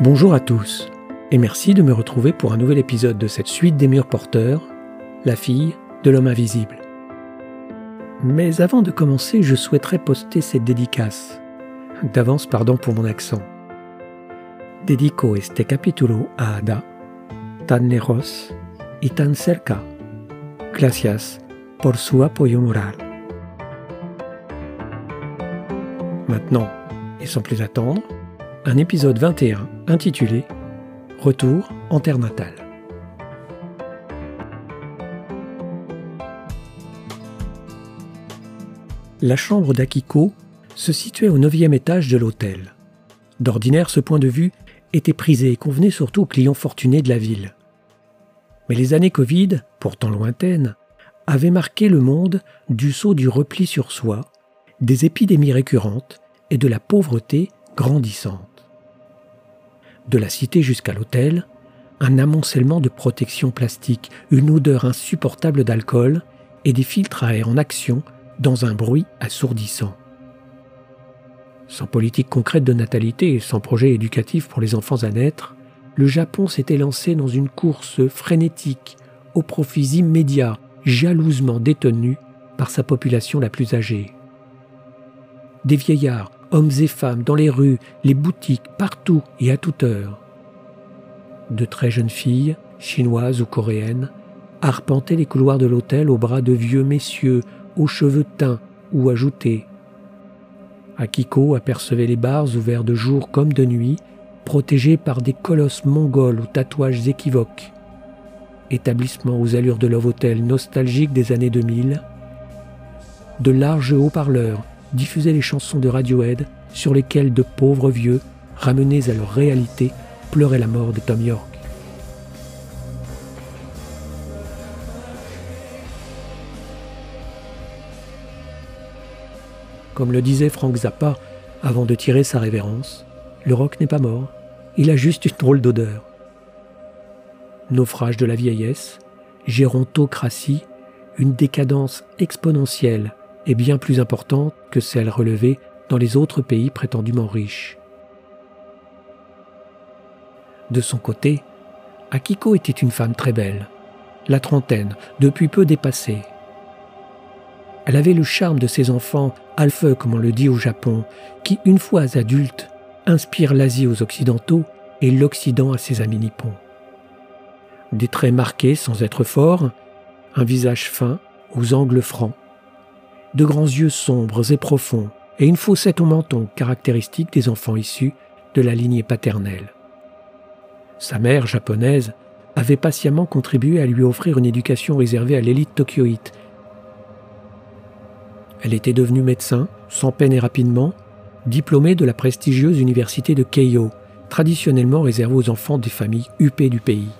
Bonjour à tous, et merci de me retrouver pour un nouvel épisode de cette suite des murs porteurs, la fille de l'homme invisible. Mais avant de commencer, je souhaiterais poster cette dédicace. D'avance, pardon pour mon accent. Dedico este capítulo a Ada, tan lejos y tan cerca. Gracias por su apoyo moral. Maintenant, et sans plus attendre, un épisode 21 intitulé Retour en terre natale. La chambre d'Akiko se situait au neuvième étage de l'hôtel. D'ordinaire, ce point de vue était prisé et convenait surtout aux clients fortunés de la ville. Mais les années Covid, pourtant lointaines, avaient marqué le monde du saut du repli sur soi, des épidémies récurrentes et de la pauvreté grandissante. De la cité jusqu'à l'hôtel, un amoncellement de protections plastiques, une odeur insupportable d'alcool et des filtres à air en action dans un bruit assourdissant. Sans politique concrète de natalité et sans projet éducatif pour les enfants à naître, le Japon s'était lancé dans une course frénétique aux profits immédiats, jalousement détenus par sa population la plus âgée. Des vieillards, hommes et femmes, dans les rues, les boutiques, partout et à toute heure. De très jeunes filles, chinoises ou coréennes, arpentaient les couloirs de l'hôtel aux bras de vieux messieurs aux cheveux teints ou ajoutés. Akiko apercevait les bars ouverts de jour comme de nuit, protégés par des colosses mongols aux tatouages équivoques. Établissements aux allures de love hôtel nostalgiques des années 2000, de larges haut-parleurs diffusaient les chansons de Radiohead sur lesquelles de pauvres vieux, ramenés à leur réalité, pleuraient la mort de Tom York. Comme le disait Frank Zappa avant de tirer sa révérence, le rock n'est pas mort, il a juste une drôle d'odeur. Naufrage de la vieillesse, gérontocratie, une décadence exponentielle est bien plus importante que celle relevée dans les autres pays prétendument riches. De son côté, Akiko était une femme très belle, la trentaine, depuis peu dépassée. Elle avait le charme de ses enfants, alpheux comme on le dit au Japon, qui, une fois adultes, inspirent l'Asie aux Occidentaux et l'Occident à ses amis nippons. Des traits marqués sans être forts, un visage fin, aux angles francs, de grands yeux sombres et profonds, et une faussette au menton caractéristique des enfants issus de la lignée paternelle. Sa mère, japonaise, avait patiemment contribué à lui offrir une éducation réservée à l'élite tokyoïte. Elle était devenue médecin, sans peine et rapidement, diplômée de la prestigieuse université de Keio, traditionnellement réservée aux enfants des familles huppées du pays.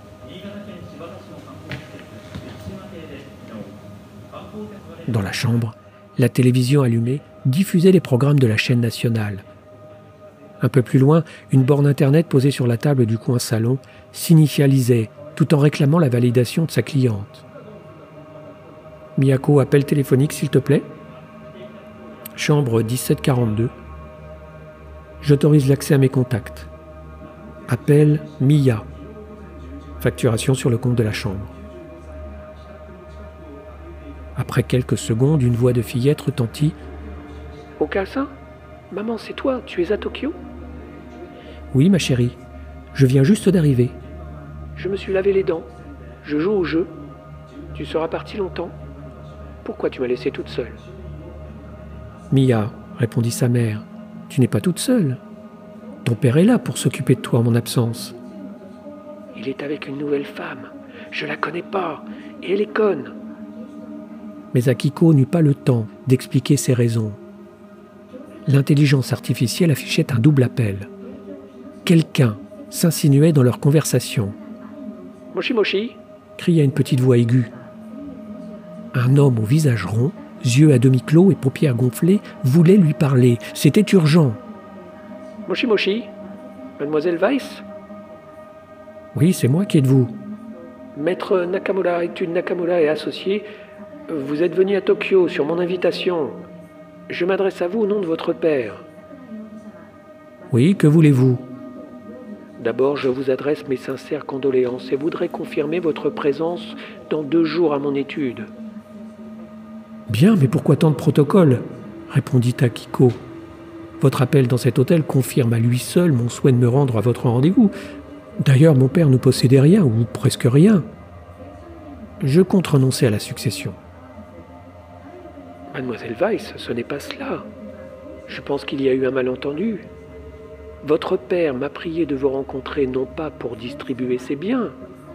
Dans la chambre, la télévision allumée diffusait les programmes de la chaîne nationale. Un peu plus loin, une borne Internet posée sur la table du coin salon s'initialisait tout en réclamant la validation de sa cliente. Miyako, appel téléphonique s'il te plaît. Chambre 1742. J'autorise l'accès à mes contacts. Appel Mia. Facturation sur le compte de la chambre. Après quelques secondes, une voix de fillette retentit. Okasa Maman, c'est toi, tu es à Tokyo? Oui, ma chérie. Je viens juste d'arriver. Je me suis lavé les dents. Je joue au jeu. Tu seras partie longtemps Pourquoi tu m'as laissée toute seule? Mia, répondit sa mère, tu n'es pas toute seule. Ton père est là pour s'occuper de toi en mon absence. Il est avec une nouvelle femme. Je la connais pas. Et elle est conne mais Akiko n'eut pas le temps d'expliquer ses raisons. L'intelligence artificielle affichait un double appel. Quelqu'un s'insinuait dans leur conversation. Moshi Moshi cria une petite voix aiguë. Un homme au visage rond, yeux à demi clos et paupières gonflées, voulait lui parler. C'était urgent. Moshi Moshi Mademoiselle Weiss Oui, c'est moi qui êtes-vous? Maître Nakamura est une Nakamura et associé vous êtes venu à Tokyo sur mon invitation. Je m'adresse à vous au nom de votre père. Oui, que voulez-vous? D'abord, je vous adresse mes sincères condoléances et voudrais confirmer votre présence dans deux jours à mon étude. Bien, mais pourquoi tant de protocoles? répondit Akiko. Votre appel dans cet hôtel confirme à lui seul mon souhait de me rendre à votre rendez-vous. D'ailleurs, mon père ne possédait rien, ou presque rien. Je compte renoncer à la succession. Mademoiselle Weiss, ce n'est pas cela. Je pense qu'il y a eu un malentendu. Votre père m'a prié de vous rencontrer non pas pour distribuer ses biens.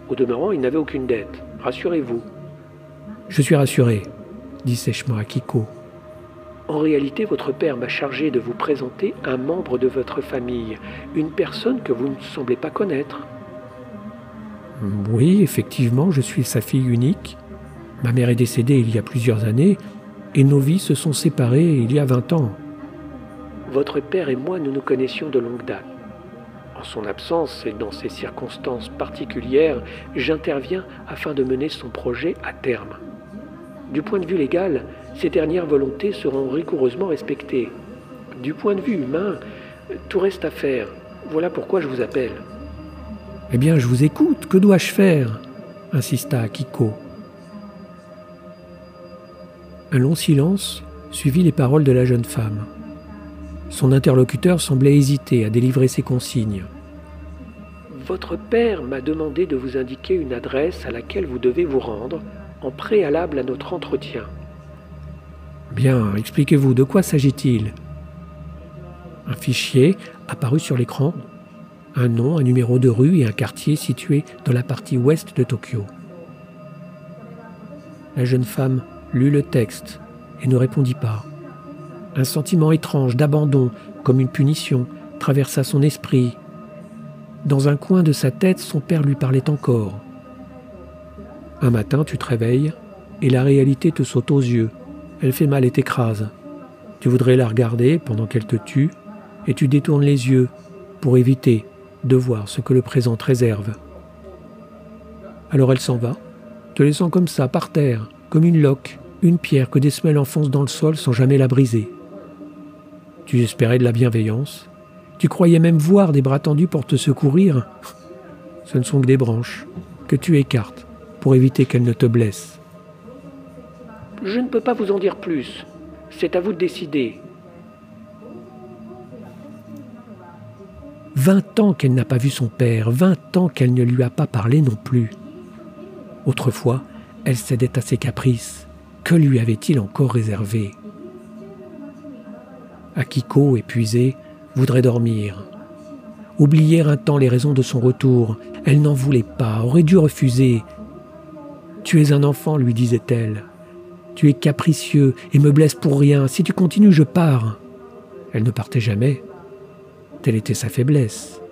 Au demeurant, il n'avait aucune dette. Rassurez-vous. Je suis rassuré, dit sèchement Akiko. En réalité, votre père m'a chargé de vous présenter un membre de votre famille, une personne que vous ne semblez pas connaître. Oui, effectivement, je suis sa fille unique. Ma mère est décédée il y a plusieurs années et nos vies se sont séparées il y a vingt ans. Votre père et moi, nous nous connaissions de longue date. En son absence et dans ces circonstances particulières, j'interviens afin de mener son projet à terme. Du point de vue légal, ces dernières volontés seront rigoureusement respectées. Du point de vue humain, tout reste à faire. Voilà pourquoi je vous appelle. Eh bien, je vous écoute. Que dois-je faire? insista Akiko. Un long silence suivit les paroles de la jeune femme. Son interlocuteur semblait hésiter à délivrer ses consignes. Votre père m'a demandé de vous indiquer une adresse à laquelle vous devez vous rendre en préalable à notre entretien. Bien, expliquez-vous, de quoi s'agit-il? Un fichier apparut sur l'écran, un nom, un numéro de rue et un quartier situé dans la partie ouest de Tokyo. La jeune femme lut le texte et ne répondit pas. Un sentiment étrange d'abandon, comme une punition, traversa son esprit. Dans un coin de sa tête, son père lui parlait encore. Un matin, tu te réveilles et la réalité te saute aux yeux. Elle fait mal et t'écrase. Tu voudrais la regarder pendant qu'elle te tue et tu détournes les yeux pour éviter de voir ce que le présent te réserve. Alors elle s'en va, te laissant comme ça, par terre, comme une loque, une pierre que des semelles enfoncent dans le sol sans jamais la briser. Tu espérais de la bienveillance. Tu croyais même voir des bras tendus pour te secourir. Ce ne sont que des branches que tu écartes pour éviter qu'elles ne te blessent. Je ne peux pas vous en dire plus. C'est à vous de décider. Vingt ans qu'elle n'a pas vu son père, vingt ans qu'elle ne lui a pas parlé non plus. Autrefois, elle cédait à ses caprices. Que lui avait-il encore réservé? Akiko, épuisée, voudrait dormir. Oublier un temps les raisons de son retour. Elle n'en voulait pas, aurait dû refuser. Tu es un enfant, lui disait-elle. Tu es capricieux et me blesse pour rien. Si tu continues, je pars. Elle ne partait jamais. Telle était sa faiblesse.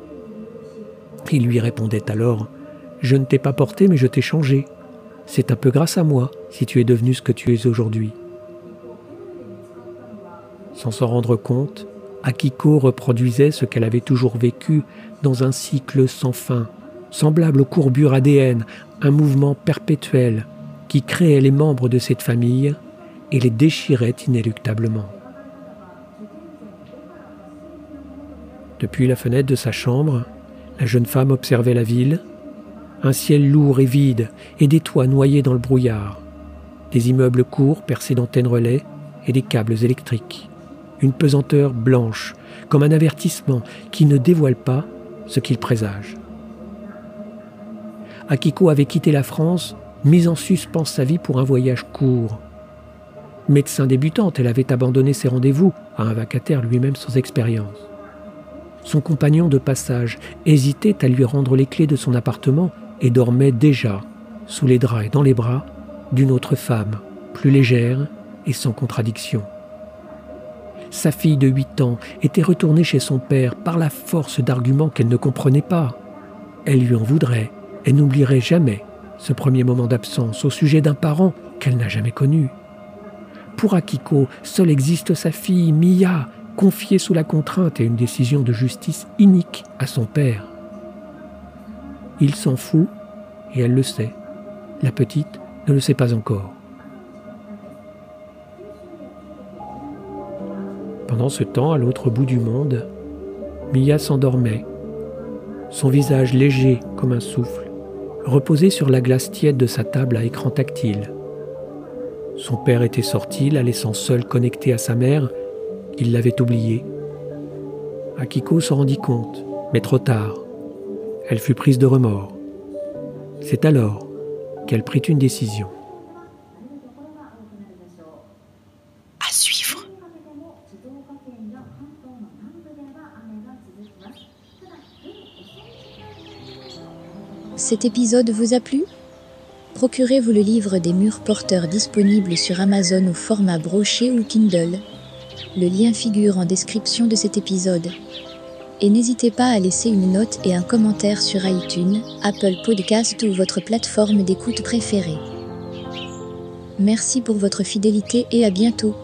Il lui répondait alors Je ne t'ai pas porté, mais je t'ai changé. C'est un peu grâce à moi si tu es devenu ce que tu es aujourd'hui. Sans s'en rendre compte, Akiko reproduisait ce qu'elle avait toujours vécu dans un cycle sans fin, semblable aux courbures ADN, un mouvement perpétuel qui créait les membres de cette famille et les déchirait inéluctablement. Depuis la fenêtre de sa chambre, la jeune femme observait la ville, un ciel lourd et vide et des toits noyés dans le brouillard, des immeubles courts percés d'antennes relais et des câbles électriques une pesanteur blanche, comme un avertissement qui ne dévoile pas ce qu'il présage. Akiko avait quitté la France, mise en suspens sa vie pour un voyage court. Médecin débutante, elle avait abandonné ses rendez-vous à un vacataire lui-même sans expérience. Son compagnon de passage hésitait à lui rendre les clés de son appartement et dormait déjà sous les draps et dans les bras d'une autre femme, plus légère et sans contradiction. Sa fille de 8 ans était retournée chez son père par la force d'arguments qu'elle ne comprenait pas. Elle lui en voudrait et n'oublierait jamais ce premier moment d'absence au sujet d'un parent qu'elle n'a jamais connu. Pour Akiko, seule existe sa fille, Mia, confiée sous la contrainte et une décision de justice inique à son père. Il s'en fout et elle le sait. La petite ne le sait pas encore. Pendant ce temps, à l'autre bout du monde, Mia s'endormait. son visage léger comme un souffle, reposait sur la glace tiède de sa table à écran tactile. Son père était sorti, la laissant seule connectée à sa mère. Il l'avait oubliée. Akiko s'en rendit compte, mais trop tard. Elle fut prise de remords. C'est alors qu'elle prit une décision. À suivre. Cet épisode vous a plu? Procurez-vous le livre des murs porteurs disponible sur Amazon au format broché ou Kindle. Le lien figure en description de cet épisode. Et n'hésitez pas à laisser une note et un commentaire sur iTunes, Apple Podcast ou votre plateforme d'écoute préférée. Merci pour votre fidélité et à bientôt.